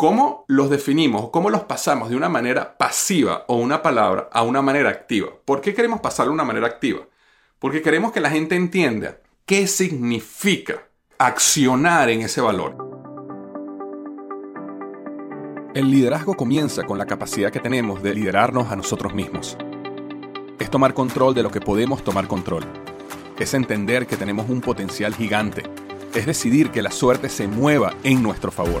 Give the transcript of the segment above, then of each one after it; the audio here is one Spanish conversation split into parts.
¿Cómo los definimos? ¿Cómo los pasamos de una manera pasiva o una palabra a una manera activa? ¿Por qué queremos pasarlo de una manera activa? Porque queremos que la gente entienda qué significa accionar en ese valor. El liderazgo comienza con la capacidad que tenemos de liderarnos a nosotros mismos. Es tomar control de lo que podemos tomar control. Es entender que tenemos un potencial gigante. Es decidir que la suerte se mueva en nuestro favor.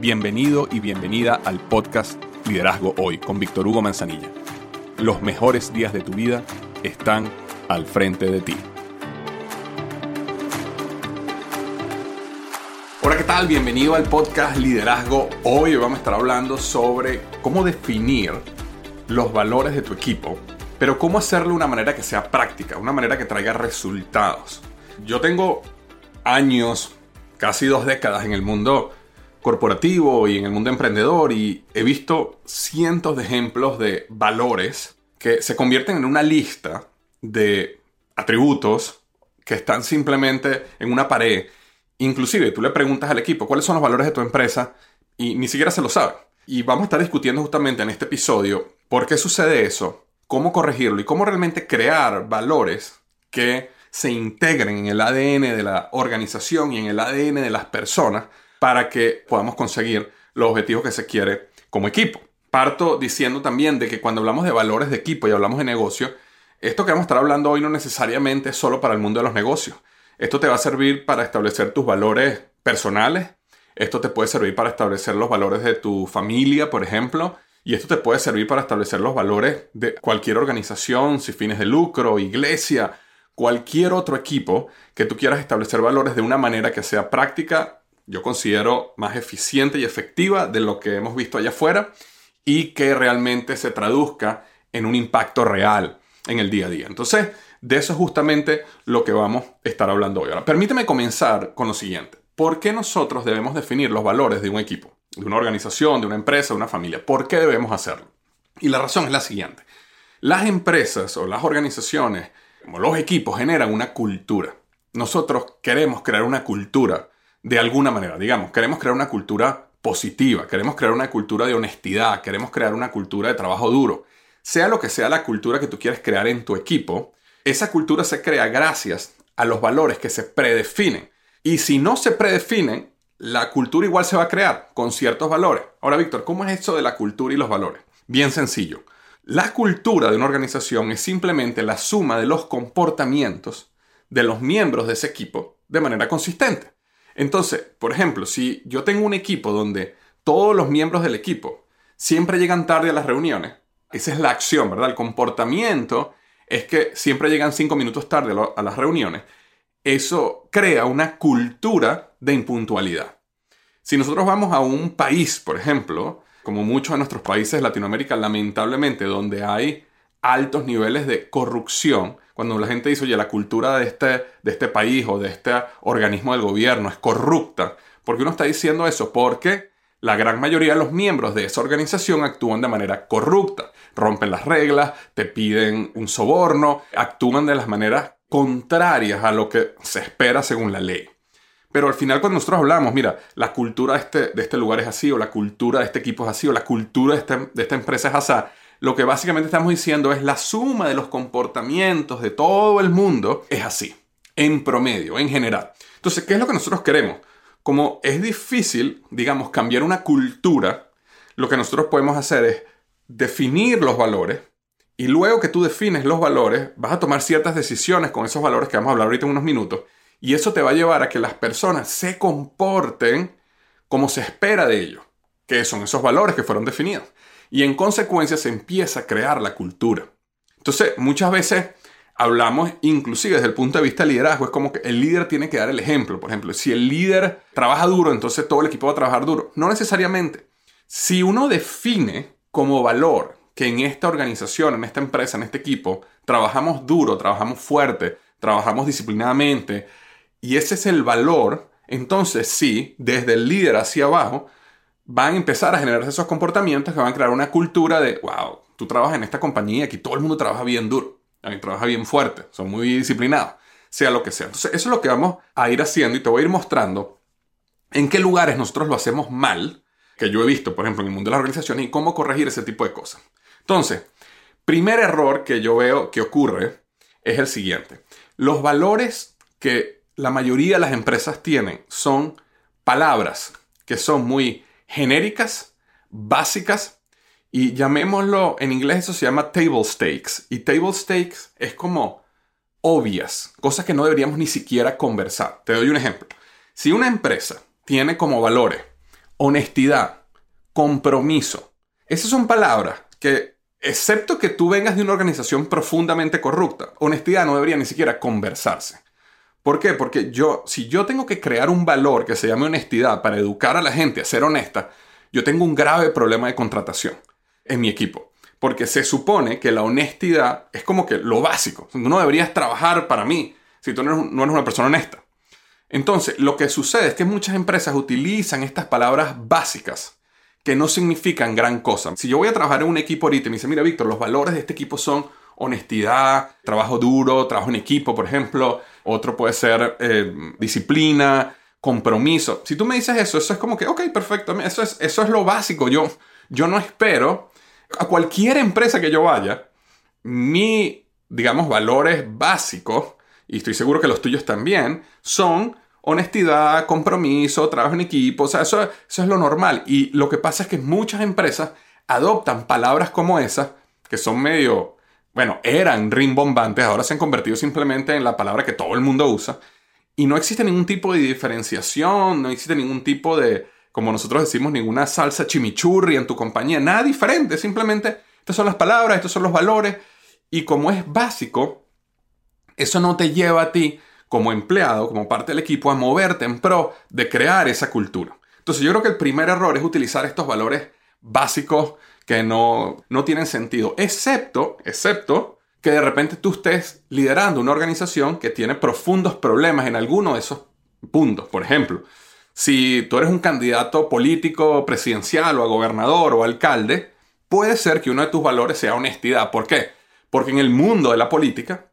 Bienvenido y bienvenida al podcast Liderazgo Hoy con Víctor Hugo Manzanilla. Los mejores días de tu vida están al frente de ti. Hola, ¿qué tal? Bienvenido al podcast Liderazgo. Hoy vamos a estar hablando sobre cómo definir los valores de tu equipo, pero cómo hacerlo de una manera que sea práctica, una manera que traiga resultados. Yo tengo años, casi dos décadas en el mundo corporativo y en el mundo emprendedor y he visto cientos de ejemplos de valores que se convierten en una lista de atributos que están simplemente en una pared. Inclusive tú le preguntas al equipo cuáles son los valores de tu empresa y ni siquiera se lo sabe. Y vamos a estar discutiendo justamente en este episodio por qué sucede eso, cómo corregirlo y cómo realmente crear valores que se integren en el ADN de la organización y en el ADN de las personas para que podamos conseguir los objetivos que se quiere como equipo. Parto diciendo también de que cuando hablamos de valores de equipo y hablamos de negocio, esto que vamos a estar hablando hoy no necesariamente es solo para el mundo de los negocios. Esto te va a servir para establecer tus valores personales. Esto te puede servir para establecer los valores de tu familia, por ejemplo. Y esto te puede servir para establecer los valores de cualquier organización, sin fines de lucro, iglesia, cualquier otro equipo que tú quieras establecer valores de una manera que sea práctica, yo considero más eficiente y efectiva de lo que hemos visto allá afuera y que realmente se traduzca en un impacto real en el día a día. Entonces, de eso es justamente lo que vamos a estar hablando hoy. Ahora, permíteme comenzar con lo siguiente. ¿Por qué nosotros debemos definir los valores de un equipo, de una organización, de una empresa, de una familia? ¿Por qué debemos hacerlo? Y la razón es la siguiente. Las empresas o las organizaciones, como los equipos, generan una cultura. Nosotros queremos crear una cultura de alguna manera, digamos, queremos crear una cultura positiva, queremos crear una cultura de honestidad, queremos crear una cultura de trabajo duro. Sea lo que sea la cultura que tú quieres crear en tu equipo, esa cultura se crea gracias a los valores que se predefinen. Y si no se predefinen, la cultura igual se va a crear con ciertos valores. Ahora, Víctor, ¿cómo es eso de la cultura y los valores? Bien sencillo. La cultura de una organización es simplemente la suma de los comportamientos de los miembros de ese equipo de manera consistente. Entonces, por ejemplo, si yo tengo un equipo donde todos los miembros del equipo siempre llegan tarde a las reuniones, esa es la acción, ¿verdad? El comportamiento es que siempre llegan cinco minutos tarde a las reuniones. Eso crea una cultura de impuntualidad. Si nosotros vamos a un país, por ejemplo, como muchos de nuestros países de Latinoamérica, lamentablemente, donde hay altos niveles de corrupción, cuando la gente dice, oye, la cultura de este, de este país o de este organismo del gobierno es corrupta, ¿por qué uno está diciendo eso? Porque la gran mayoría de los miembros de esa organización actúan de manera corrupta, rompen las reglas, te piden un soborno, actúan de las maneras contrarias a lo que se espera según la ley. Pero al final cuando nosotros hablamos, mira, la cultura de este, este lugar es así, o la cultura de este equipo es así, o la cultura de, este, de esta empresa es así, lo que básicamente estamos diciendo es la suma de los comportamientos de todo el mundo es así, en promedio, en general. Entonces, ¿qué es lo que nosotros queremos? como es difícil, digamos, cambiar una cultura, lo que nosotros podemos hacer es definir los valores y luego que tú defines los valores, vas a tomar ciertas decisiones con esos valores que vamos a hablar ahorita en unos minutos y eso te va a llevar a que las personas se comporten como se espera de ellos, que son esos valores que fueron definidos. Y en consecuencia se empieza a crear la cultura. Entonces, muchas veces hablamos inclusive desde el punto de vista de liderazgo, es como que el líder tiene que dar el ejemplo. Por ejemplo, si el líder trabaja duro, entonces todo el equipo va a trabajar duro. No necesariamente. Si uno define como valor que en esta organización, en esta empresa, en este equipo, trabajamos duro, trabajamos fuerte, trabajamos disciplinadamente, y ese es el valor, entonces sí, desde el líder hacia abajo, van a empezar a generarse esos comportamientos que van a crear una cultura de, wow, tú trabajas en esta compañía, aquí todo el mundo trabaja bien duro trabaja bien fuerte, son muy disciplinados, sea lo que sea. Entonces, eso es lo que vamos a ir haciendo y te voy a ir mostrando en qué lugares nosotros lo hacemos mal, que yo he visto, por ejemplo, en el mundo de las organizaciones, y cómo corregir ese tipo de cosas. Entonces, primer error que yo veo que ocurre es el siguiente. Los valores que la mayoría de las empresas tienen son palabras que son muy genéricas, básicas y llamémoslo, en inglés eso se llama table stakes. Y table stakes es como obvias, cosas que no deberíamos ni siquiera conversar. Te doy un ejemplo. Si una empresa tiene como valores honestidad, compromiso, esas son palabras que, excepto que tú vengas de una organización profundamente corrupta, honestidad no debería ni siquiera conversarse. ¿Por qué? Porque yo, si yo tengo que crear un valor que se llame honestidad para educar a la gente a ser honesta, yo tengo un grave problema de contratación en mi equipo. Porque se supone que la honestidad es como que lo básico. no deberías trabajar para mí si tú no eres, no eres una persona honesta. Entonces, lo que sucede es que muchas empresas utilizan estas palabras básicas que no significan gran cosa. Si yo voy a trabajar en un equipo ahorita y me dice, mira, Víctor, los valores de este equipo son honestidad, trabajo duro, trabajo en equipo, por ejemplo. Otro puede ser eh, disciplina, compromiso. Si tú me dices eso, eso es como que, ok, perfecto, eso es, eso es lo básico. Yo, yo no espero a cualquier empresa que yo vaya, mi, digamos, valores básicos, y estoy seguro que los tuyos también, son honestidad, compromiso, trabajo en equipo, o sea, eso, eso es lo normal. Y lo que pasa es que muchas empresas adoptan palabras como esas, que son medio, bueno, eran rimbombantes, ahora se han convertido simplemente en la palabra que todo el mundo usa, y no existe ningún tipo de diferenciación, no existe ningún tipo de, como nosotros decimos, ninguna salsa chimichurri en tu compañía, nada diferente, simplemente estas son las palabras, estos son los valores, y como es básico, eso no te lleva a ti como empleado, como parte del equipo, a moverte en pro de crear esa cultura. Entonces yo creo que el primer error es utilizar estos valores básicos que no, no tienen sentido, excepto, excepto que de repente tú estés liderando una organización que tiene profundos problemas en alguno de esos puntos. Por ejemplo, si tú eres un candidato político, presidencial o a gobernador o alcalde, puede ser que uno de tus valores sea honestidad. ¿Por qué? Porque en el mundo de la política,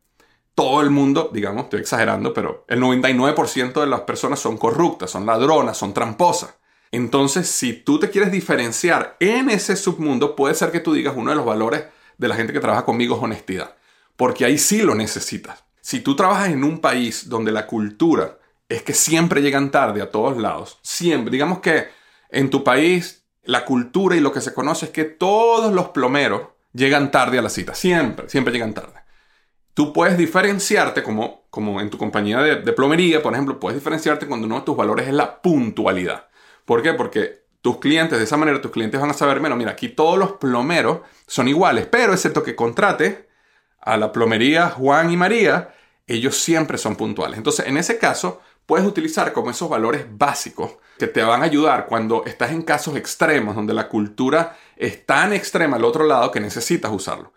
todo el mundo, digamos, estoy exagerando, pero el 99% de las personas son corruptas, son ladronas, son tramposas. Entonces, si tú te quieres diferenciar en ese submundo, puede ser que tú digas uno de los valores de la gente que trabaja conmigo es honestidad, porque ahí sí lo necesitas. Si tú trabajas en un país donde la cultura es que siempre llegan tarde a todos lados. Siempre. Digamos que en tu país la cultura y lo que se conoce es que todos los plomeros llegan tarde a la cita. Siempre, siempre llegan tarde. Tú puedes diferenciarte como, como en tu compañía de, de plomería, por ejemplo, puedes diferenciarte cuando uno de tus valores es la puntualidad. ¿Por qué? Porque tus clientes, de esa manera, tus clientes van a saber, menos, mira, aquí todos los plomeros son iguales, pero excepto que contrate a la plomería Juan y María, ellos siempre son puntuales. Entonces, en ese caso, puedes utilizar como esos valores básicos que te van a ayudar cuando estás en casos extremos, donde la cultura es tan extrema al otro lado que necesitas usarlo.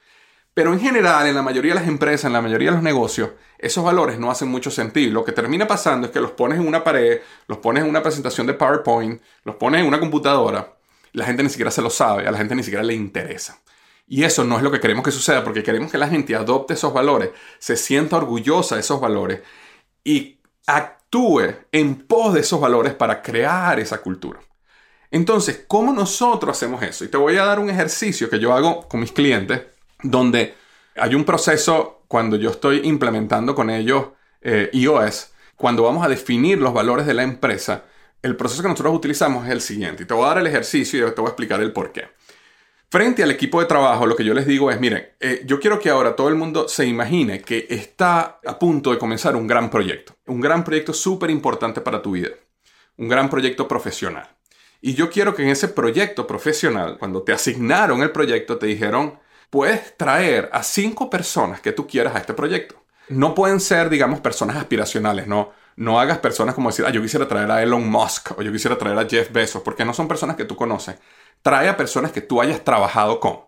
Pero en general, en la mayoría de las empresas, en la mayoría de los negocios, esos valores no hacen mucho sentido. Lo que termina pasando es que los pones en una pared, los pones en una presentación de PowerPoint, los pones en una computadora, la gente ni siquiera se lo sabe, a la gente ni siquiera le interesa. Y eso no es lo que queremos que suceda, porque queremos que la gente adopte esos valores, se sienta orgullosa de esos valores y actúe en pos de esos valores para crear esa cultura. Entonces, ¿cómo nosotros hacemos eso? Y te voy a dar un ejercicio que yo hago con mis clientes, donde hay un proceso cuando yo estoy implementando con ellos eh, iOS, cuando vamos a definir los valores de la empresa, el proceso que nosotros utilizamos es el siguiente. Y te voy a dar el ejercicio y te voy a explicar el por qué. Frente al equipo de trabajo, lo que yo les digo es, miren, eh, yo quiero que ahora todo el mundo se imagine que está a punto de comenzar un gran proyecto. Un gran proyecto súper importante para tu vida. Un gran proyecto profesional. Y yo quiero que en ese proyecto profesional, cuando te asignaron el proyecto, te dijeron, puedes traer a cinco personas que tú quieras a este proyecto. No pueden ser, digamos, personas aspiracionales, no. No hagas personas como decir, ah, yo quisiera traer a Elon Musk o yo quisiera traer a Jeff Bezos, porque no son personas que tú conoces. Trae a personas que tú hayas trabajado con.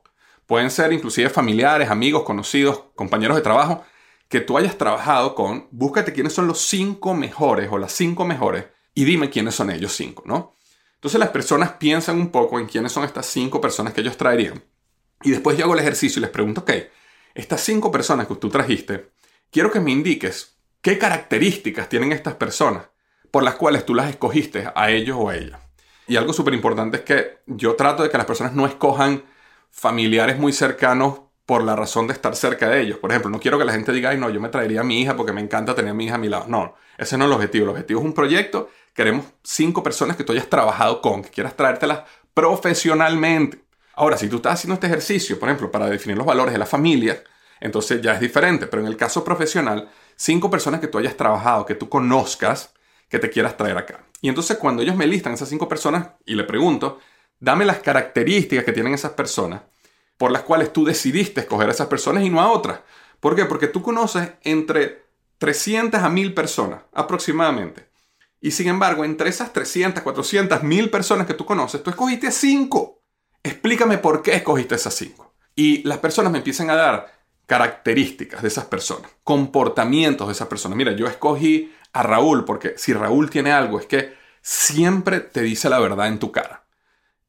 Pueden ser inclusive familiares, amigos, conocidos, compañeros de trabajo, que tú hayas trabajado con. Búscate quiénes son los cinco mejores o las cinco mejores y dime quiénes son ellos cinco, ¿no? Entonces las personas piensan un poco en quiénes son estas cinco personas que ellos traerían. Y después yo hago el ejercicio y les pregunto, ok, estas cinco personas que tú trajiste, quiero que me indiques qué características tienen estas personas por las cuales tú las escogiste a ellos o a ella. Y algo súper importante es que yo trato de que las personas no escojan familiares muy cercanos por la razón de estar cerca de ellos. Por ejemplo, no quiero que la gente diga, ay, no, yo me traería a mi hija porque me encanta tener a mi hija a mi lado. No, ese no es el objetivo. El objetivo es un proyecto. Queremos cinco personas que tú hayas trabajado con, que quieras traértelas profesionalmente. Ahora, si tú estás haciendo este ejercicio, por ejemplo, para definir los valores de la familia, entonces ya es diferente. Pero en el caso profesional, cinco personas que tú hayas trabajado, que tú conozcas, que te quieras traer acá. Y entonces cuando ellos me listan esas cinco personas y le pregunto, dame las características que tienen esas personas por las cuales tú decidiste escoger a esas personas y no a otras. ¿Por qué? Porque tú conoces entre 300 a 1000 personas aproximadamente. Y sin embargo, entre esas 300, 400, 1000 personas que tú conoces, tú escogiste 5. Explícame por qué escogiste esas 5. Y las personas me empiezan a dar características de esas personas, comportamientos de esas personas. Mira, yo escogí a Raúl porque si Raúl tiene algo es que siempre te dice la verdad en tu cara.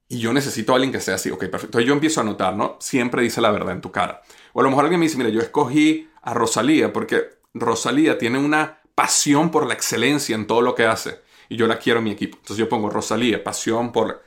Y yo necesito a alguien que sea así. Ok, perfecto. Entonces yo empiezo a notar, ¿no? Siempre dice la verdad en tu cara. O a lo mejor alguien me dice, mira, yo escogí a Rosalía porque Rosalía tiene una pasión por la excelencia en todo lo que hace. Y yo la quiero en mi equipo. Entonces yo pongo Rosalía, pasión por...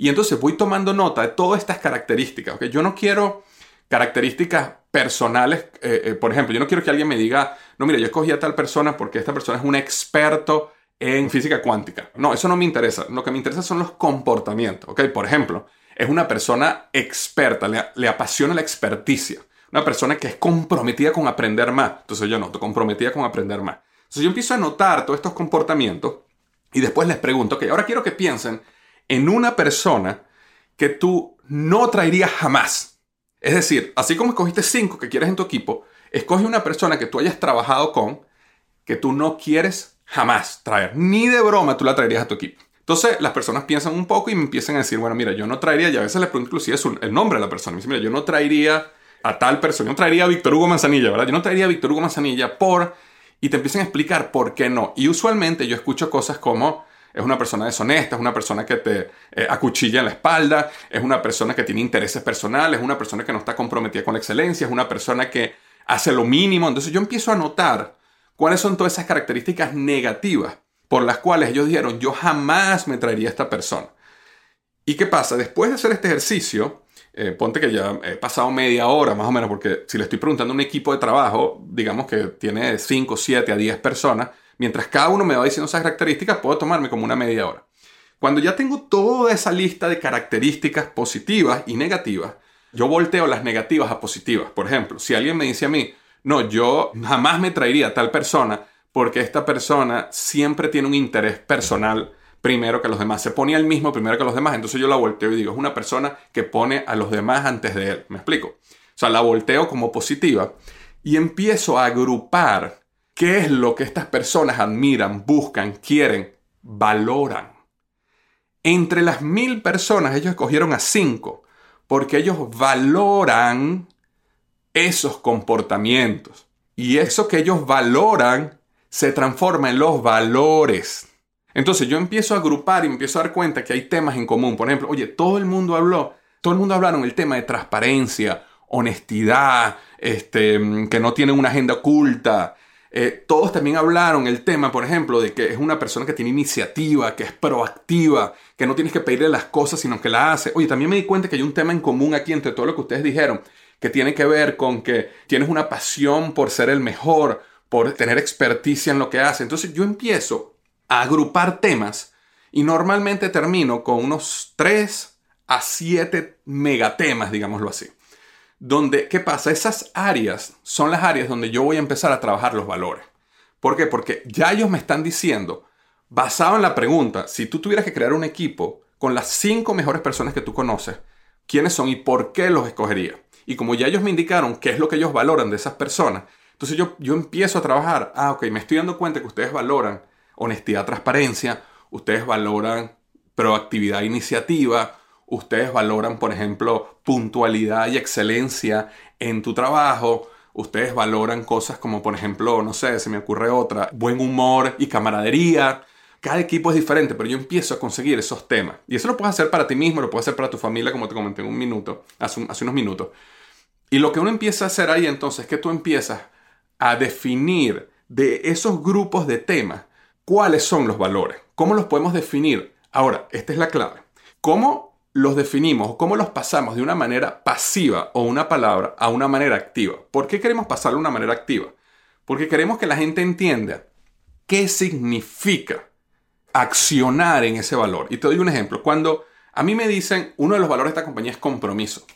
Y entonces voy tomando nota de todas estas características. ¿ok? Yo no quiero características personales. Eh, eh, por ejemplo, yo no quiero que alguien me diga, no, mira, yo escogí a tal persona porque esta persona es un experto en física cuántica. No, eso no me interesa. Lo que me interesa son los comportamientos. ¿ok? Por ejemplo, es una persona experta, le, apasiona la experticia. Una persona que es comprometida con aprender más. Entonces yo noto, comprometida con aprender más. Entonces yo empiezo a notar todos estos comportamientos y después les pregunto, ok, ahora quiero que piensen en una persona que tú no traerías jamás. Es decir, así como escogiste cinco que quieres en tu equipo, escoge una persona que tú hayas trabajado con que tú no quieres jamás traer. Ni de broma tú la traerías a tu equipo. Entonces las personas piensan un poco y me empiezan a decir, bueno, mira, yo no traería, y a veces les pregunto inclusive el nombre de la persona. Me dice, mira, yo no traería a tal persona, yo no traería a Víctor Hugo Manzanilla, ¿verdad? Yo no traería a Víctor Hugo Manzanilla por... Y te empiezan a explicar por qué no. Y usualmente yo escucho cosas como, es una persona deshonesta, es una persona que te eh, acuchilla en la espalda, es una persona que tiene intereses personales, es una persona que no está comprometida con la excelencia, es una persona que hace lo mínimo. Entonces yo empiezo a notar cuáles son todas esas características negativas por las cuales ellos dijeron, yo jamás me traería a esta persona. ¿Y qué pasa? Después de hacer este ejercicio, eh, ponte que ya he pasado media hora más o menos, porque si le estoy preguntando a un equipo de trabajo, digamos que tiene 5, 7 a 10 personas, mientras cada uno me va diciendo esas características, puedo tomarme como una media hora. Cuando ya tengo toda esa lista de características positivas y negativas, yo volteo las negativas a positivas. Por ejemplo, si alguien me dice a mí, no, yo jamás me traería a tal persona porque esta persona siempre tiene un interés personal primero que los demás. Se pone al mismo primero que los demás. Entonces yo la volteo y digo, es una persona que pone a los demás antes de él. ¿Me explico? O sea, la volteo como positiva y empiezo a agrupar qué es lo que estas personas admiran, buscan, quieren, valoran. Entre las mil personas ellos escogieron a cinco porque ellos valoran esos comportamientos. Y eso que ellos valoran se transforma en los valores. Entonces yo empiezo a agrupar y empiezo a dar cuenta que hay temas en común. Por ejemplo, oye, todo el mundo habló, todo el mundo hablaron el tema de transparencia, honestidad, este, que no tienen una agenda oculta. Eh, todos también hablaron el tema, por ejemplo, de que es una persona que tiene iniciativa, que es proactiva, que no tienes que pedirle las cosas, sino que la hace. Oye, también me di cuenta que hay un tema en común aquí entre todo lo que ustedes dijeron que tiene que ver con que tienes una pasión por ser el mejor, por tener experticia en lo que hace. Entonces yo empiezo a agrupar temas Y normalmente termino con unos 3 a 7 megatemas, digámoslo así. Donde, ¿qué pasa? Esas áreas son las áreas donde yo voy a empezar a trabajar los valores. ¿Por qué? Porque ya ellos me están diciendo, basado en la pregunta, si tú tuvieras que crear un equipo con las 5 mejores personas que tú conoces, ¿quiénes son y por qué los escogería? Y como ya ellos me indicaron qué es lo que ellos valoran de esas personas, entonces yo, yo empiezo a trabajar, ah, ok, me estoy dando cuenta que ustedes valoran honestidad, transparencia, ustedes valoran proactividad, iniciativa, ustedes valoran, por ejemplo, puntualidad y excelencia en tu trabajo, ustedes valoran cosas como, por ejemplo, no sé, se me ocurre otra, buen humor y camaradería. Cada equipo es diferente, pero yo empiezo a conseguir esos temas. Y eso lo puedes hacer para ti mismo, lo puedes hacer para tu familia, como te comenté en un minuto, hace, hace unos minutos. Y lo que uno empieza a hacer ahí entonces es que tú empiezas a definir de esos grupos de temas cuáles son los valores, cómo los podemos definir. Ahora, esta es la clave. ¿Cómo los definimos cómo los pasamos de una manera pasiva o una palabra a una manera activa? ¿Por qué queremos pasarlo de una manera activa? Porque queremos que la gente entienda qué significa accionar en ese valor. Y te doy un ejemplo. Cuando a mí me dicen uno de los valores de esta compañía es compromiso.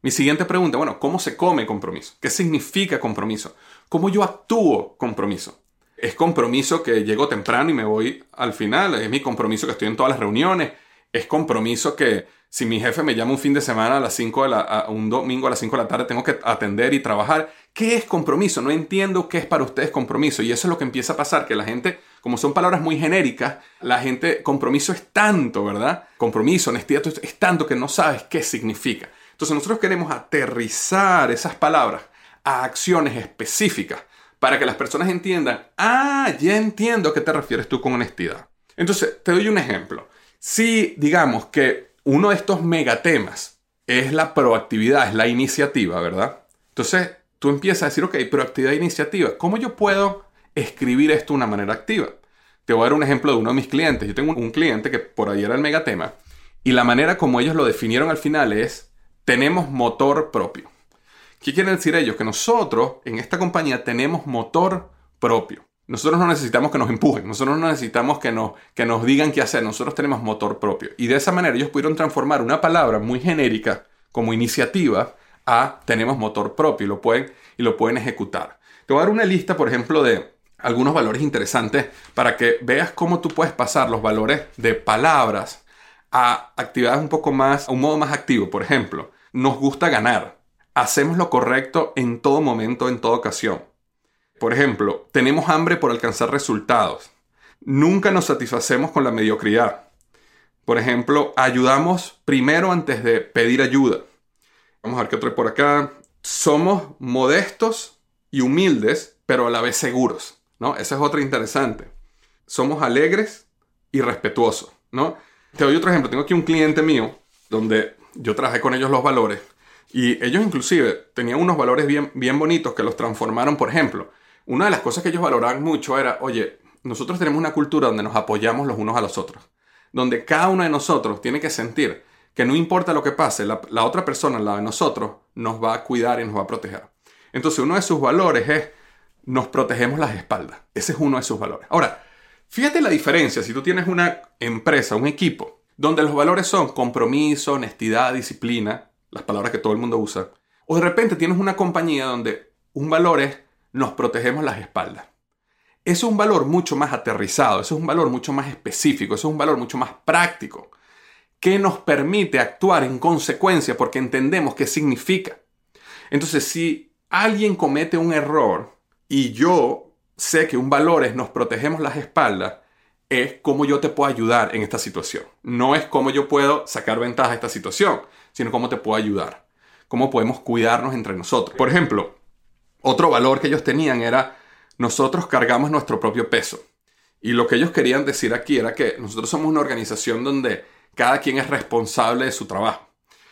Mi siguiente pregunta, bueno, ¿cómo se come compromiso? ¿Qué significa compromiso? ¿Cómo yo actúo compromiso? Es compromiso que llego temprano y me voy al final. Es mi compromiso que estoy en todas las reuniones. Es compromiso que si mi jefe me llama un fin de semana a las 5 de la, un domingo a las 5 de la tarde, tengo que atender y trabajar. ¿Qué es compromiso? No entiendo qué es para ustedes compromiso. Y eso es lo que empieza a pasar, que la gente, como son palabras muy genéricas, la gente, compromiso es tanto, ¿verdad? Compromiso, honestidad, es tanto que no sabes qué significa. Entonces nosotros queremos aterrizar esas palabras a acciones específicas para que las personas entiendan, ah, ya entiendo a qué te refieres tú con honestidad. Entonces, te doy un ejemplo. Si digamos que uno de estos megatemas es la proactividad, es la iniciativa, ¿verdad? Entonces, tú empiezas a decir, ok, proactividad e iniciativa, ¿cómo yo puedo escribir esto de una manera activa? Te voy a dar un ejemplo de uno de mis clientes. Yo tengo un cliente que por ahí era el megatema y la manera como ellos lo definieron al final es, tenemos motor propio. ¿Qué quieren decir ellos? Que nosotros en esta compañía tenemos motor propio. Nosotros no necesitamos que nos empujen, nosotros no necesitamos que nos, que nos digan qué hacer, nosotros tenemos motor propio. Y de esa manera ellos pudieron transformar una palabra muy genérica como iniciativa a tenemos motor propio y lo pueden, y lo pueden ejecutar. Te voy a dar una lista, por ejemplo, de algunos valores interesantes para que veas cómo tú puedes pasar los valores de palabras a actividades un poco más, a un modo más activo. Por ejemplo, nos gusta ganar hacemos lo correcto en todo momento, en toda ocasión. Por ejemplo, tenemos hambre por alcanzar resultados. Nunca nos satisfacemos con la mediocridad. Por ejemplo, ayudamos primero antes de pedir ayuda. Vamos a ver qué otro hay por acá. Somos modestos y humildes, pero a la vez seguros. ¿no? Esa es otra interesante. Somos alegres y respetuosos. ¿no? Te doy otro ejemplo. Tengo aquí un cliente mío donde yo trabajé con ellos los valores y ellos inclusive tenían unos valores bien, bien bonitos que los transformaron, por ejemplo. Una de las cosas que ellos valoraban mucho era, oye, nosotros tenemos una cultura donde nos apoyamos los unos a los otros, donde cada uno de nosotros tiene que sentir que no importa lo que pase, la, otra persona, la de nosotros, nos va a cuidar y nos va a proteger. Entonces uno de sus valores es, nos protegemos las espaldas. Ese es uno de sus valores. Ahora, fíjate la diferencia si tú tienes una empresa, un equipo, donde los valores son compromiso, honestidad, disciplina, las palabras que todo el mundo usa. O de repente tienes una compañía donde un valor es nos protegemos las espaldas. Es un valor mucho más aterrizado, es un valor mucho más específico, es un valor mucho más práctico, que nos permite actuar en consecuencia porque entendemos qué significa. Entonces, si alguien comete un error y yo sé que un valor es nos protegemos las espaldas, es cómo yo te puedo ayudar en esta situación. No es cómo yo puedo sacar ventaja de esta situación, sino cómo te puedo ayudar. Cómo podemos cuidarnos entre nosotros. Por ejemplo, otro valor que ellos tenían era nosotros cargamos nuestro propio peso. Y lo que ellos querían decir aquí era que nosotros somos una organización donde cada quien es responsable de su trabajo.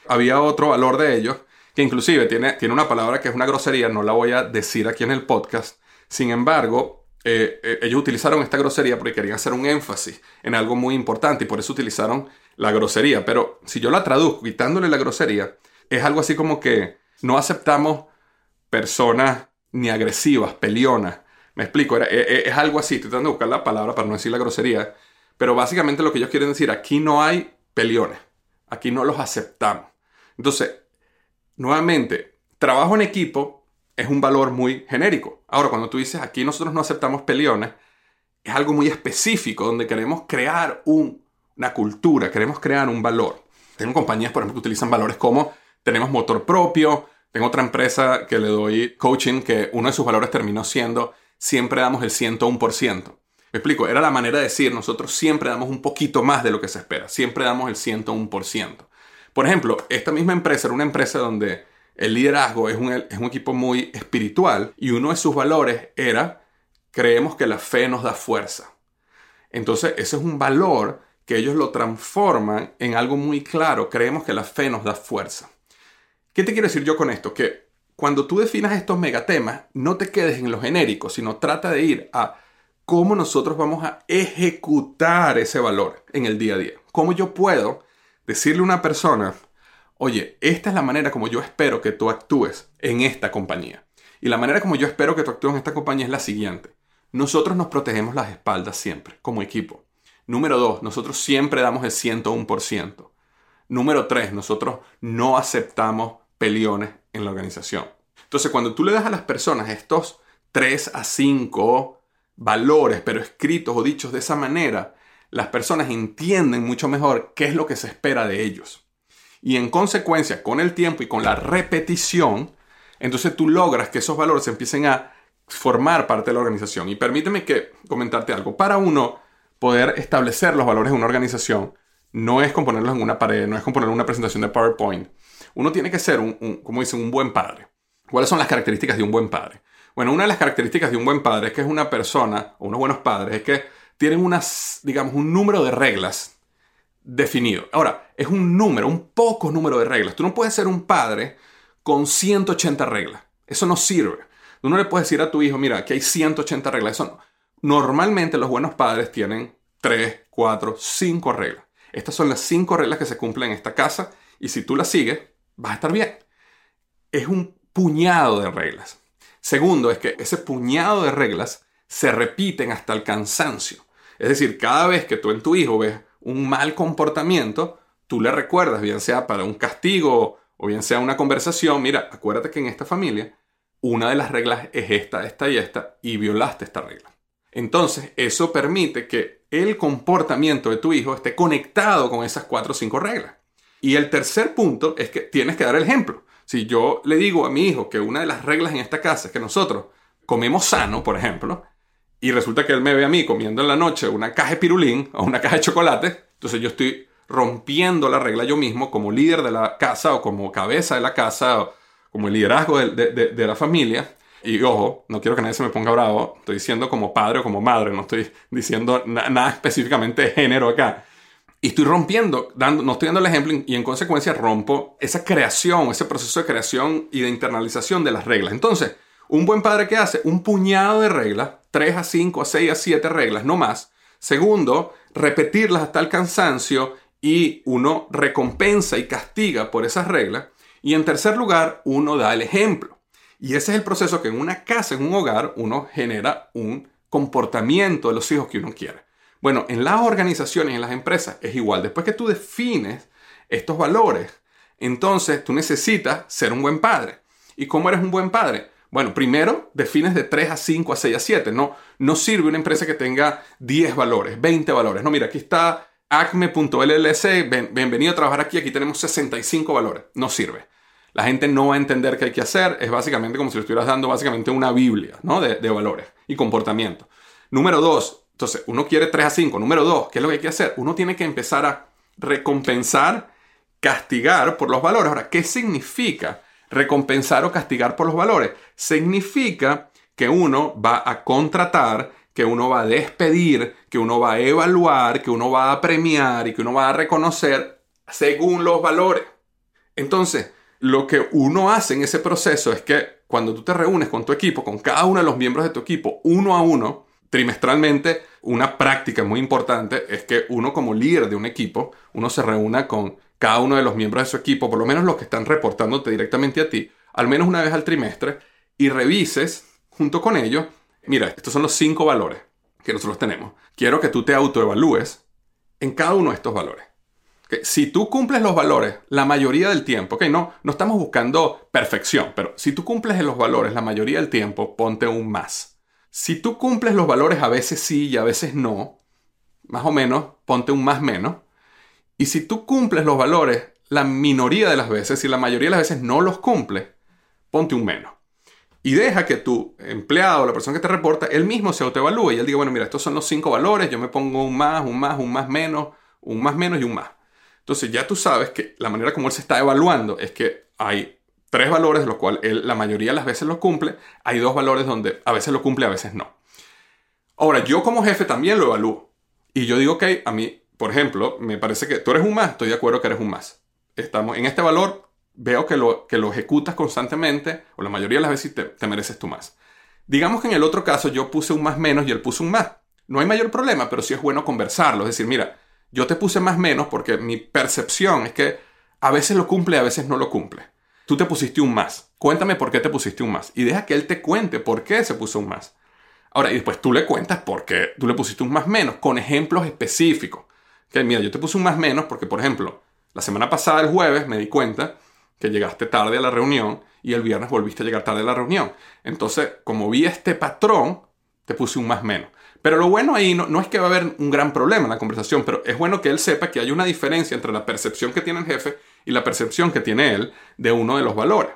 Había otro valor de ellos que inclusive tiene, tiene una palabra que es una grosería, no la voy a decir aquí en el podcast. Sin embargo, eh, eh, ellos utilizaron esta grosería porque querían hacer un énfasis en algo muy importante y por eso utilizaron la grosería. Pero si yo la traduzco quitándole la grosería, es algo así como que no aceptamos personas ni agresivas, pelionas. Me explico, es, algo así, estoy tratando de buscar la palabra para no decir la grosería, Pero básicamente lo que ellos quieren decir, aquí no hay peliones, aquí no los aceptamos. Entonces, nuevamente, trabajo en equipo es un valor muy genérico. Ahora, cuando tú dices aquí nosotros no aceptamos peliones, es algo muy específico donde queremos crear una cultura, queremos crear un valor. Tengo compañías, por ejemplo, que utilizan valores como tenemos motor propio. Tengo otra empresa que le doy coaching que uno de sus valores terminó siendo siempre damos el 101%. Me explico, era la manera de decir nosotros siempre damos un poquito más de lo que se espera, siempre damos el 101%. Por ejemplo, esta misma empresa era una empresa donde el liderazgo es un, es un equipo muy espiritual y uno de sus valores era creemos que la fe nos da fuerza. Entonces, ese es un valor que ellos lo transforman en algo muy claro. Creemos que la fe nos da fuerza. ¿Qué te quiero decir yo con esto? Que cuando tú definas estos megatemas, no te quedes en lo genérico, sino trata de ir a cómo nosotros vamos a ejecutar ese valor en el día a día. ¿Cómo yo puedo decirle a una persona, oye, esta es la manera como yo espero que tú actúes en esta compañía? Y la manera como yo espero que tú actúes en esta compañía es la siguiente. Nosotros nos protegemos las espaldas siempre, como equipo. Número dos, nosotros siempre damos el 101%. Número tres, nosotros no aceptamos peliones en la organización. Entonces, cuando tú le das a las personas estos 3 a 5 valores, pero escritos o dichos de esa manera, las personas entienden mucho mejor qué es lo que se espera de ellos. Y en consecuencia, con el tiempo y con la repetición, entonces tú logras que esos valores empiecen a formar parte de la organización. Y permíteme que comentarte algo. Para uno poder establecer los valores de una organización no es componerlos en una pared, no es componer una presentación de PowerPoint. Uno tiene que ser, un, como dicen, un buen padre. ¿Cuáles son las características de un buen padre? Bueno, una de las características de un buen padre es que es una persona, o unos buenos padres, es que tienen unas, digamos, un número de reglas definido. Ahora, es un número, un poco número de reglas. Tú no puedes ser un padre con 180 reglas. Eso no sirve. Tú no le puedes decir a tu hijo, mira, aquí hay 180 reglas. Normalmente los buenos padres tienen 3, 4, 5 reglas. Estas son las 5 reglas que se cumplen en esta casa y si tú las sigues, vas a estar bien. Es un puñado de reglas. Segundo, es que ese puñado de reglas se repiten hasta el cansancio. Es decir, cada vez que tú en tu hijo ves un mal comportamiento, tú le recuerdas, bien sea para un castigo o bien sea una conversación, mira, acuérdate que en esta familia una de las reglas es esta, esta y esta, y violaste esta regla. Entonces, eso permite que el comportamiento de tu hijo esté conectado con esas cuatro o cinco reglas. Y el tercer punto es que tienes que dar el ejemplo. Si yo le digo a mi hijo que una de las reglas en esta casa es que nosotros comemos sano, por ejemplo, y resulta que él me ve a mí comiendo en la noche una caja de pirulín o una caja de chocolate, entonces yo estoy rompiendo la regla yo mismo como líder de la casa o como cabeza de la casa o como el liderazgo de la familia y ojo, no quiero que nadie se me ponga bravo, estoy diciendo como padre o como madre, no estoy diciendo nada específicamente de género acá. Y estoy rompiendo, dando, no estoy dando el ejemplo y en consecuencia rompo esa creación, ese proceso de creación y de internalización de las reglas. Entonces, un buen padre que hace un puñado de reglas, 3 a 5 a 6 a 7 reglas, no más. Segundo, repetirlas hasta el cansancio y uno recompensa y castiga por esas reglas. Y en tercer lugar, uno da el ejemplo. Y ese es el proceso que en una casa, en un hogar, uno genera un comportamiento de los hijos que uno quiere. Bueno, en las organizaciones, en las empresas, es igual. Después que tú defines estos valores, entonces tú necesitas ser un buen padre. ¿Y cómo eres un buen padre? Bueno, primero defines de 3 a 5 a 6 a 7. No, no sirve una empresa que tenga 10 valores, 20 valores. No, mira, aquí está acme.llc, bienvenido a trabajar aquí, aquí tenemos 65 valores. No sirve la gente no va a entender qué hay que hacer. Es básicamente como si le estuvieras dando básicamente una Biblia ¿no? de, de valores y comportamiento. Número dos, entonces uno quiere 3 a 5. Número dos, ¿qué es lo que hay que hacer? Uno tiene que empezar a recompensar, castigar por los valores. Ahora, ¿qué significa recompensar o castigar por los valores? Significa que uno va a contratar, que uno va a despedir, que uno va a evaluar, que uno va a premiar y que uno va a reconocer según los valores. Entonces, lo que uno hace en ese proceso es que cuando tú te reúnes con tu equipo, con cada uno de los miembros de tu equipo, uno a uno, trimestralmente, una práctica muy importante es que uno como líder de un equipo, uno se reúna con cada uno de los miembros de su equipo, por lo menos los que están reportándote directamente a ti, al menos una vez al trimestre, y revises junto con ellos, mira, estos son los cinco valores que nosotros tenemos. Quiero que tú te autoevalúes en cada uno de estos valores. Si tú cumples los valores la mayoría del tiempo, okay, no, no estamos buscando perfección, pero si tú cumples los valores la mayoría del tiempo, ponte un más. Si tú cumples los valores a veces sí y a veces no, más o menos, ponte un más menos. Y si tú cumples los valores la minoría de las veces, si la mayoría de las veces no los cumples, ponte un menos. Y deja que tu empleado, la persona que te reporta, él mismo se autoevalúe y él diga, bueno, mira, estos son los cinco valores, yo me pongo un más, un más, un más menos, un más menos y un más. Entonces ya tú sabes que la manera como él se está evaluando es que hay tres valores de los cuales él la mayoría de las veces lo cumple, hay dos valores donde a veces lo cumple, a veces no. Ahora, yo como jefe también lo evalúo. Y yo digo, ok, a mí, por ejemplo, me parece que tú eres un más, estoy de acuerdo que eres un más. Estamos en este valor, veo que lo, que lo ejecutas constantemente, o la mayoría de las veces te, te mereces tú más. Digamos que en el otro caso yo puse un más menos y él puso un más. No hay mayor problema, pero sí es bueno conversarlo. Es decir, mira, yo te puse más menos porque mi percepción es que a veces lo cumple, a veces no lo cumple. Tú te pusiste un más. Cuéntame por qué te pusiste un más. Y deja que él te cuente por qué se puso un más. Ahora, y después tú le cuentas por qué tú le pusiste un más menos, con ejemplos específicos. Que mira, yo te puse un más menos porque, por ejemplo, la semana pasada, el jueves, me di cuenta que llegaste tarde a la reunión y el viernes volviste a llegar tarde a la reunión. Entonces, como vi este patrón, te puse un más menos. Pero lo bueno ahí no, es que va a haber un gran problema en la conversación, pero es bueno que él sepa que hay una diferencia entre la percepción que tiene el jefe y la percepción que tiene él de uno de los valores.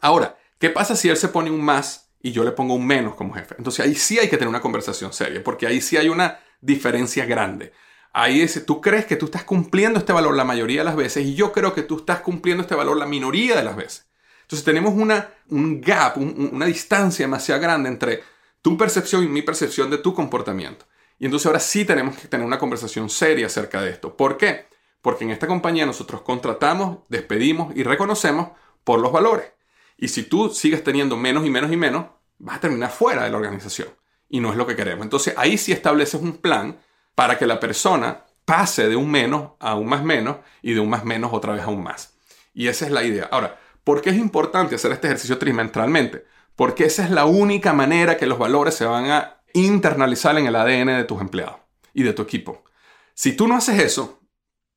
Ahora, ¿qué pasa si él se pone un más y yo le pongo un menos como jefe? Entonces ahí sí hay que tener una conversación seria, porque ahí sí hay una diferencia grande. Ahí es, tú crees que tú estás cumpliendo este valor la mayoría de las veces y yo creo que tú estás cumpliendo este valor la minoría de las veces. Entonces tenemos una, un gap, una distancia demasiado grande entre tu percepción y mi percepción de tu comportamiento. Y entonces ahora sí tenemos que tener una conversación seria acerca de esto. ¿Por qué? Porque en esta compañía nosotros contratamos, despedimos y reconocemos por los valores. Y si tú sigues teniendo menos y menos y menos, vas a terminar fuera de la organización. Y no es lo que queremos. Entonces ahí sí estableces un plan para que la persona pase de un menos a un más menos y de un más menos otra vez a un más. Y esa es la idea. Ahora, ¿por qué es importante hacer este ejercicio trimestralmente? porque esa es la única manera que los valores se van a internalizar en el ADN de tus empleados y de tu equipo. Si tú no haces eso,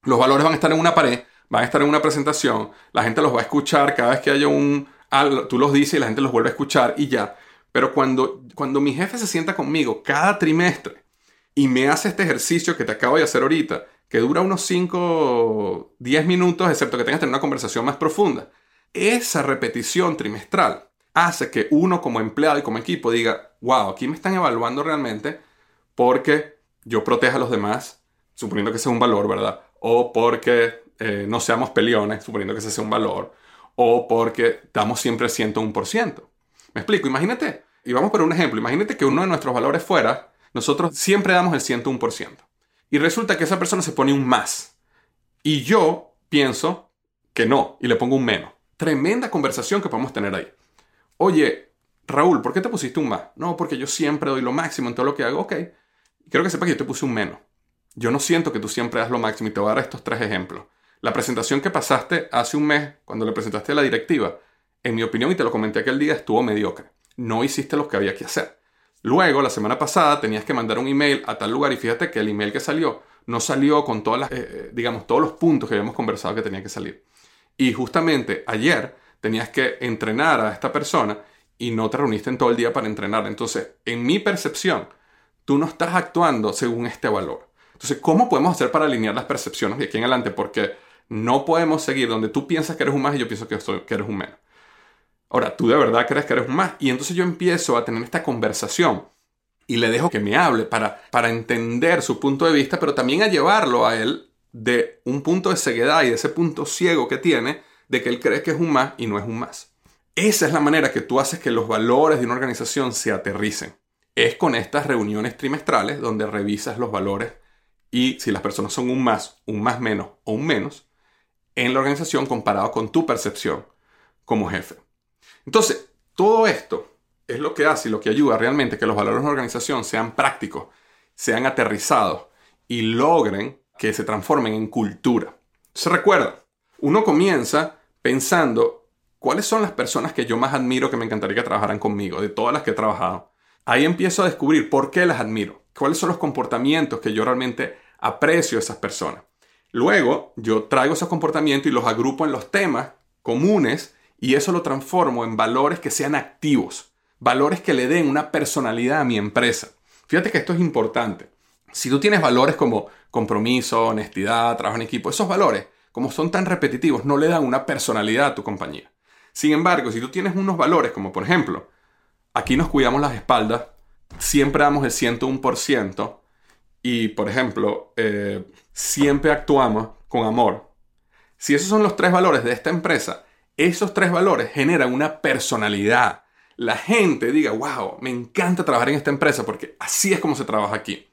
los valores van a estar en una pared, van a estar en una presentación, la gente los va a escuchar cada vez que haya un algo, tú los dices y la gente los vuelve a escuchar y ya. Pero cuando, cuando mi jefe se sienta conmigo cada trimestre y me hace este ejercicio que te acabo de hacer ahorita, que dura unos 5, 10 minutos, excepto que tengas que tener una conversación más profunda, esa repetición trimestral hace que uno como empleado y como equipo diga, wow, aquí me están evaluando realmente porque yo proteja a los demás, suponiendo que sea un valor, ¿verdad? O porque eh, no seamos peleones, suponiendo que ese sea un valor, o porque damos siempre 101%. ¿Me explico? Imagínate, y vamos por un ejemplo, imagínate que uno de nuestros valores fuera, nosotros siempre damos el 101%. Y resulta que esa persona se pone un más. Y yo pienso que no, y le pongo un menos. Tremenda conversación que podemos tener ahí. Oye, Raúl, ¿por qué te pusiste un más? No, porque yo siempre doy lo máximo en todo lo que hago. Ok. Quiero que sepas que yo te puse un menos. Yo no siento que tú siempre das lo máximo y te voy a dar estos tres ejemplos. La presentación que pasaste hace un mes, cuando le presentaste la directiva, en mi opinión, y te lo comenté aquel día, estuvo mediocre. No hiciste lo que había que hacer. Luego, la semana pasada, tenías que mandar un email a tal lugar y fíjate que el email que salió no salió con todas las, eh, eh, digamos, todos los puntos que habíamos conversado que tenía que salir. Y justamente ayer tenías que entrenar a esta persona y no te reuniste en todo el día para entrenar. Entonces, en mi percepción, tú no estás actuando según este valor. Entonces, ¿cómo podemos hacer para alinear las percepciones de aquí en adelante? Porque no podemos seguir donde tú piensas que eres un más y yo pienso que, que eres un menos. Ahora, tú de verdad crees que eres un más. Y entonces yo empiezo a tener esta conversación y le dejo que me hable para, para entender su punto de vista, pero también a llevarlo a él de un punto de ceguedad y de ese punto ciego que tiene de que él cree que es un más y no es un más. Esa es la manera que tú haces que los valores de una organización se aterricen. Es con estas reuniones trimestrales donde revisas los valores y si las personas son un más, un más menos o un menos en la organización comparado con tu percepción como jefe. Entonces, todo esto es lo que hace y lo que ayuda realmente que los valores de una organización sean prácticos, sean aterrizados y logren que se transformen en cultura. Se recuerda, uno comienza pensando cuáles son las personas que yo más admiro que me encantaría que trabajaran conmigo, de todas las que he trabajado. Ahí empiezo a descubrir por qué las admiro, cuáles son los comportamientos que yo realmente aprecio a esas personas. Luego yo traigo esos comportamientos y los agrupo en los temas comunes y eso lo transformo en valores que sean activos, valores que le den una personalidad a mi empresa. Fíjate que esto es importante. Si tú tienes valores como compromiso, honestidad, trabajo en equipo, esos valores, como son tan repetitivos, no le dan una personalidad a tu compañía. Sin embargo, si tú tienes unos valores como por ejemplo, aquí nos cuidamos las espaldas, siempre damos el 101% y por ejemplo, eh, siempre actuamos con amor. Si esos son los tres valores de esta empresa, esos tres valores generan una personalidad. La gente diga, wow, me encanta trabajar en esta empresa porque así es como se trabaja aquí.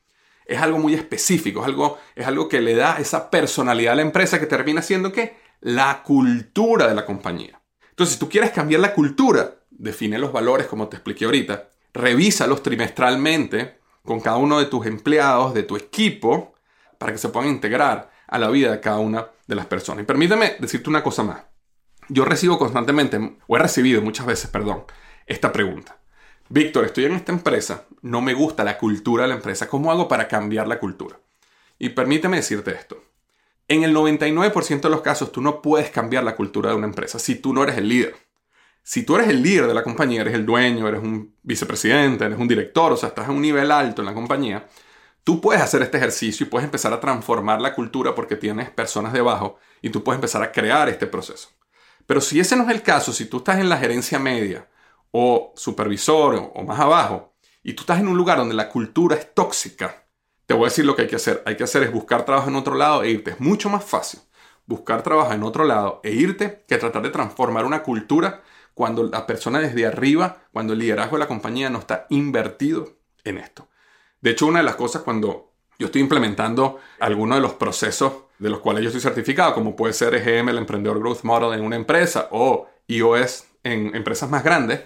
Es algo muy específico, es algo, es algo que le da esa personalidad a la empresa que termina siendo que la cultura de la compañía. Entonces, si tú quieres cambiar la cultura, define los valores como te expliqué ahorita, revísalos trimestralmente con cada uno de tus empleados, de tu equipo, para que se puedan integrar a la vida de cada una de las personas. Y permíteme decirte una cosa más. Yo recibo constantemente, o he recibido muchas veces, perdón, esta pregunta. Víctor, estoy en esta empresa, no me gusta la cultura de la empresa, ¿cómo hago para cambiar la cultura? Y permíteme decirte esto. En el 99% de los casos tú no puedes cambiar la cultura de una empresa si tú no eres el líder. Si tú eres el líder de la compañía, eres el dueño, eres un vicepresidente, eres un director, o sea, estás a un nivel alto en la compañía, tú puedes hacer este ejercicio y puedes empezar a transformar la cultura porque tienes personas debajo y tú puedes empezar a crear este proceso. Pero si ese no es el caso, si tú estás en la gerencia media o supervisor o más abajo y tú estás en un lugar donde la cultura es tóxica, te voy a decir lo que hay que hacer. Hay que hacer es buscar trabajo en otro lado e irte. Es mucho más fácil buscar trabajo en otro lado e irte que tratar de transformar una cultura cuando la persona desde arriba, cuando el liderazgo de la compañía no está invertido en esto. De hecho, una de las cosas cuando yo estoy implementando algunos de los procesos de los cuales yo estoy certificado, como puede ser EGM, el Emprendedor Growth Model en una empresa, o iOS en empresas más grandes,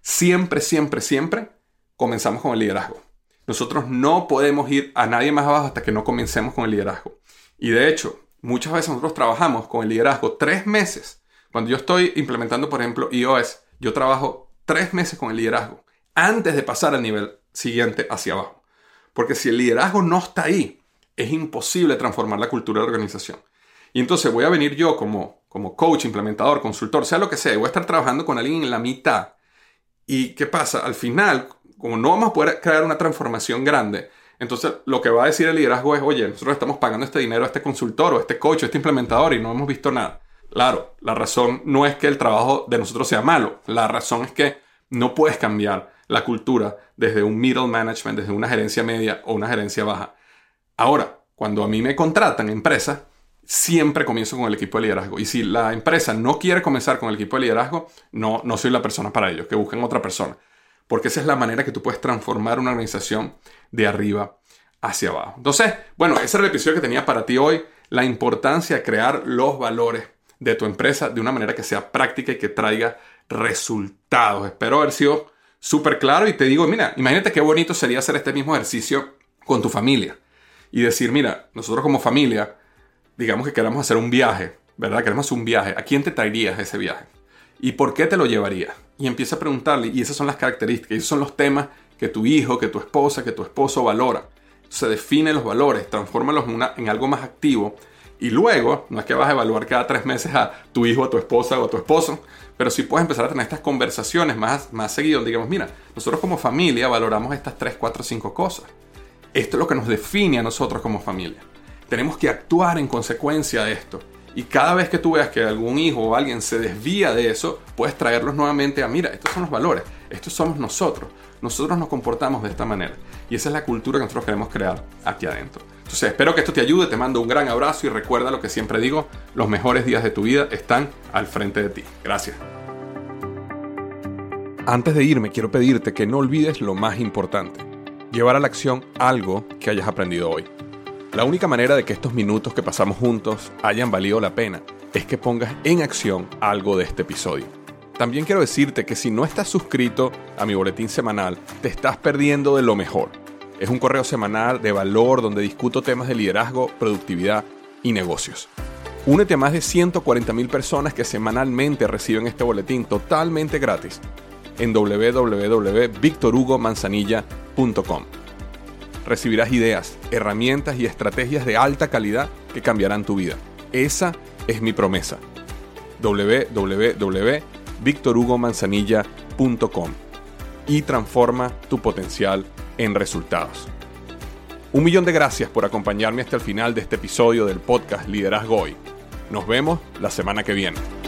siempre, siempre, siempre comenzamos con el liderazgo. Nosotros no podemos ir a nadie más abajo hasta que no comencemos con el liderazgo. Y de hecho, muchas veces nosotros trabajamos con el liderazgo tres meses. Cuando yo estoy implementando, por ejemplo, iOS, yo trabajo tres meses con el liderazgo antes de pasar al nivel siguiente hacia abajo. Porque si el liderazgo no está ahí, es imposible transformar la cultura de la organización. Y entonces voy a venir yo como, como coach, implementador, consultor, sea lo que sea, y voy a estar trabajando con alguien en la mitad. ¿Y qué pasa? Al final, como no vamos a poder crear una transformación grande, entonces lo que va a decir el liderazgo es, oye, nosotros estamos pagando este dinero a este consultor o a este coach o a este implementador y no hemos visto nada. Claro, la razón no es que el trabajo de nosotros sea malo, la razón es que no puedes cambiar la cultura desde un middle management, desde una gerencia media o una gerencia baja. Ahora, cuando a mí me contratan empresas, siempre comienzo con el equipo de liderazgo. Y si la empresa no quiere comenzar con el equipo de liderazgo, no, no soy la persona para ellos, que busquen otra persona porque esa es la manera que tú puedes transformar una organización de arriba hacia abajo. Entonces, bueno, ese era el episodio que tenía para ti hoy, la importancia de crear los valores de tu empresa de una manera que sea práctica y que traiga resultados. Espero haber sido súper claro y te digo, mira, imagínate qué bonito sería hacer este mismo ejercicio con tu familia y decir, mira, nosotros como familia, digamos que queremos hacer un viaje, ¿verdad? Queremos hacer un viaje. ¿A quién te traerías ese viaje? ¿Y por qué te lo llevarías? y empieza a preguntarle, y esas son las características, esos son los temas que tu hijo, que tu esposa, que tu esposo valora. Se define los valores, transfórmalos en, en algo más activo y luego, no es que vas a evaluar cada tres meses a tu hijo, a tu esposa o a tu esposo, pero sí puedes empezar a tener estas conversaciones más, más seguido, digamos, mira, nosotros como familia valoramos estas tres, cuatro, cinco cosas. Esto es lo que nos define a nosotros como familia. Tenemos que actuar en consecuencia de esto. Y cada vez que tú veas que algún hijo o alguien se desvía de eso, puedes traerlos nuevamente a, mira, estos son los valores, estos somos nosotros, nosotros nos comportamos de esta manera. Y esa es la cultura que nosotros queremos crear aquí adentro. Entonces espero que esto te ayude, te mando un gran abrazo y recuerda lo que siempre digo, los mejores días de tu vida están al frente de ti. Gracias. Antes de irme, quiero pedirte que no olvides lo más importante, llevar a la acción algo que hayas aprendido hoy. La única manera de que estos minutos que pasamos juntos hayan valido la pena es que pongas en acción algo de este episodio. También quiero decirte que si no estás suscrito a mi boletín semanal, te estás perdiendo de lo mejor. Es un correo semanal de valor donde discuto temas de liderazgo, productividad y negocios. Únete a más de 140.000 personas que semanalmente reciben este boletín totalmente gratis en www.victorhugomanzanilla.com. recibirás ideas, herramientas y estrategias de alta calidad que cambiarán tu vida. Esa es mi promesa. www.victorhugomanzanilla.com y transforma tu potencial en resultados. Un millón de gracias por acompañarme hasta el final de este episodio del podcast Liderazgo Hoy. Nos vemos la semana que viene.